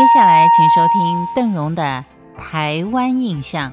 接下来，请收听邓荣的《台湾印象》。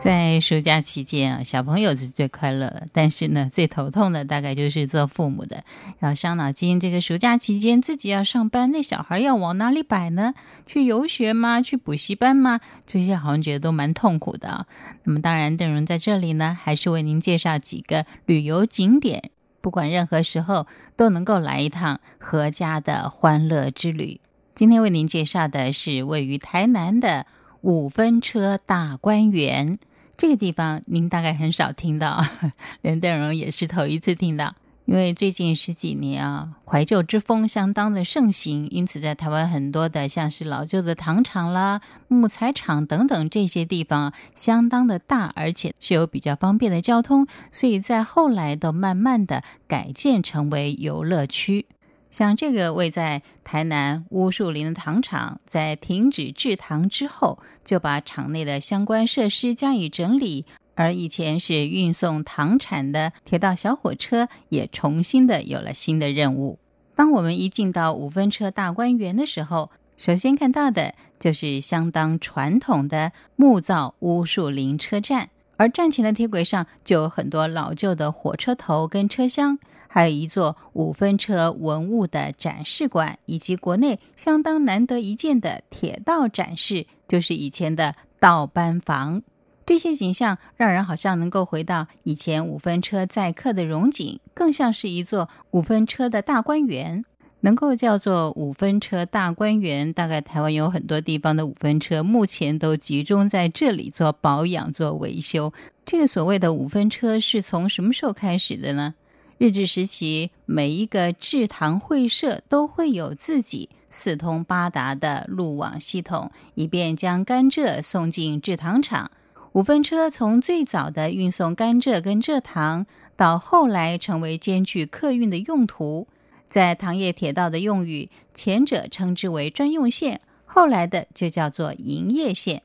在暑假期间啊，小朋友是最快乐，但是呢，最头痛的大概就是做父母的，要伤脑筋。这个暑假期间自己要上班，那小孩要往哪里摆呢？去游学吗？去补习班吗？这些好像觉得都蛮痛苦的。那么当然，邓荣在这里呢，还是为您介绍几个旅游景点，不管任何时候都能够来一趟合家的欢乐之旅。今天为您介绍的是位于台南的五分车大观园。这个地方您大概很少听到，连邓荣也是头一次听到。因为最近十几年啊，怀旧之风相当的盛行，因此在台湾很多的像是老旧的糖厂啦、木材厂等等这些地方相当的大，而且是有比较方便的交通，所以在后来都慢慢的改建成为游乐区。像这个位在台南乌树林的糖厂，在停止制糖之后，就把厂内的相关设施加以整理，而以前是运送糖产的铁道小火车也重新的有了新的任务。当我们一进到五分车大观园的时候，首先看到的就是相当传统的木造乌树林车站，而站前的铁轨上就有很多老旧的火车头跟车厢。还有一座五分车文物的展示馆，以及国内相当难得一见的铁道展示，就是以前的道班房。这些景象让人好像能够回到以前五分车载客的荣景，更像是一座五分车的大观园。能够叫做五分车大观园，大概台湾有很多地方的五分车目前都集中在这里做保养、做维修。这个所谓的五分车是从什么时候开始的呢？日治时期，每一个制糖会社都会有自己四通八达的路网系统，以便将甘蔗送进制糖厂。五分车从最早的运送甘蔗跟蔗糖，到后来成为兼具客运的用途。在糖业铁道的用语，前者称之为专用线，后来的就叫做营业线。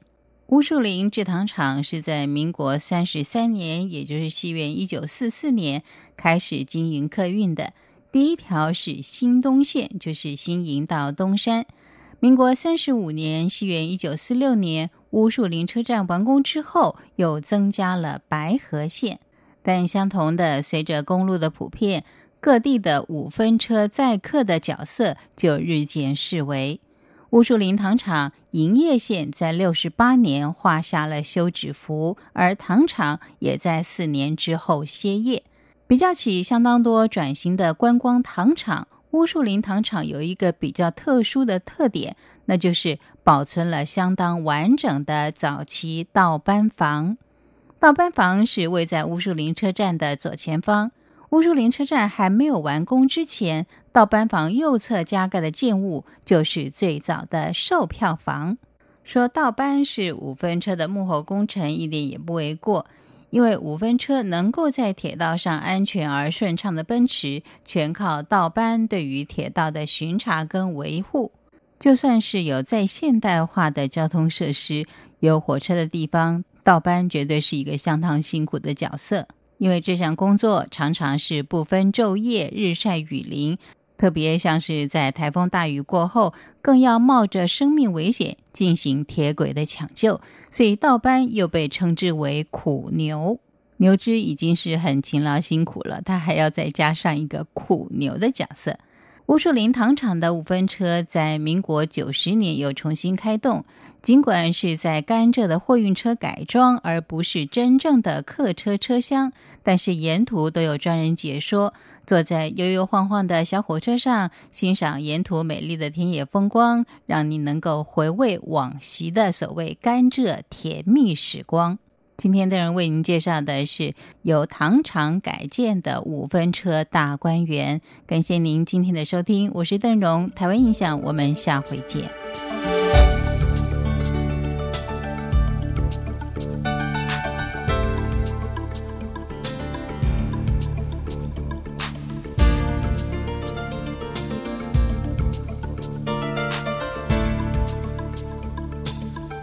乌树林制糖厂是在民国三十三年，也就是西元一九四四年开始经营客运的。第一条是新东线，就是新营到东山。民国三十五年，西元一九四六年，乌树林车站完工之后，又增加了白河线。但相同的，随着公路的普遍，各地的五分车载客的角色就日渐式微。乌树林糖厂营业线在六十八年画下了休止符，而糖厂也在四年之后歇业。比较起相当多转型的观光糖厂，乌树林糖厂有一个比较特殊的特点，那就是保存了相当完整的早期倒班房。倒班房是位在乌树林车站的左前方。乌树林车站还没有完工之前，到班房右侧加盖的建物就是最早的售票房。说倒班是五分车的幕后工程，一点也不为过。因为五分车能够在铁道上安全而顺畅的奔驰，全靠倒班对于铁道的巡查跟维护。就算是有再现代化的交通设施，有火车的地方，倒班绝对是一个相当辛苦的角色。因为这项工作常常是不分昼夜、日晒雨淋，特别像是在台风大雨过后，更要冒着生命危险进行铁轨的抢救，所以倒班又被称之为苦牛。牛只已经是很勤劳辛苦了，他还要再加上一个苦牛的角色。乌树林糖厂的五分车在民国九十年又重新开动，尽管是在甘蔗的货运车改装，而不是真正的客车车厢，但是沿途都有专人解说。坐在悠悠晃晃的小火车上，欣赏沿途美丽的田野风光，让你能够回味往昔的所谓甘蔗甜蜜时光。今天的人为您介绍的是由糖厂改建的五分车大观园。感谢您今天的收听，我是邓荣，台湾印象，我们下回见。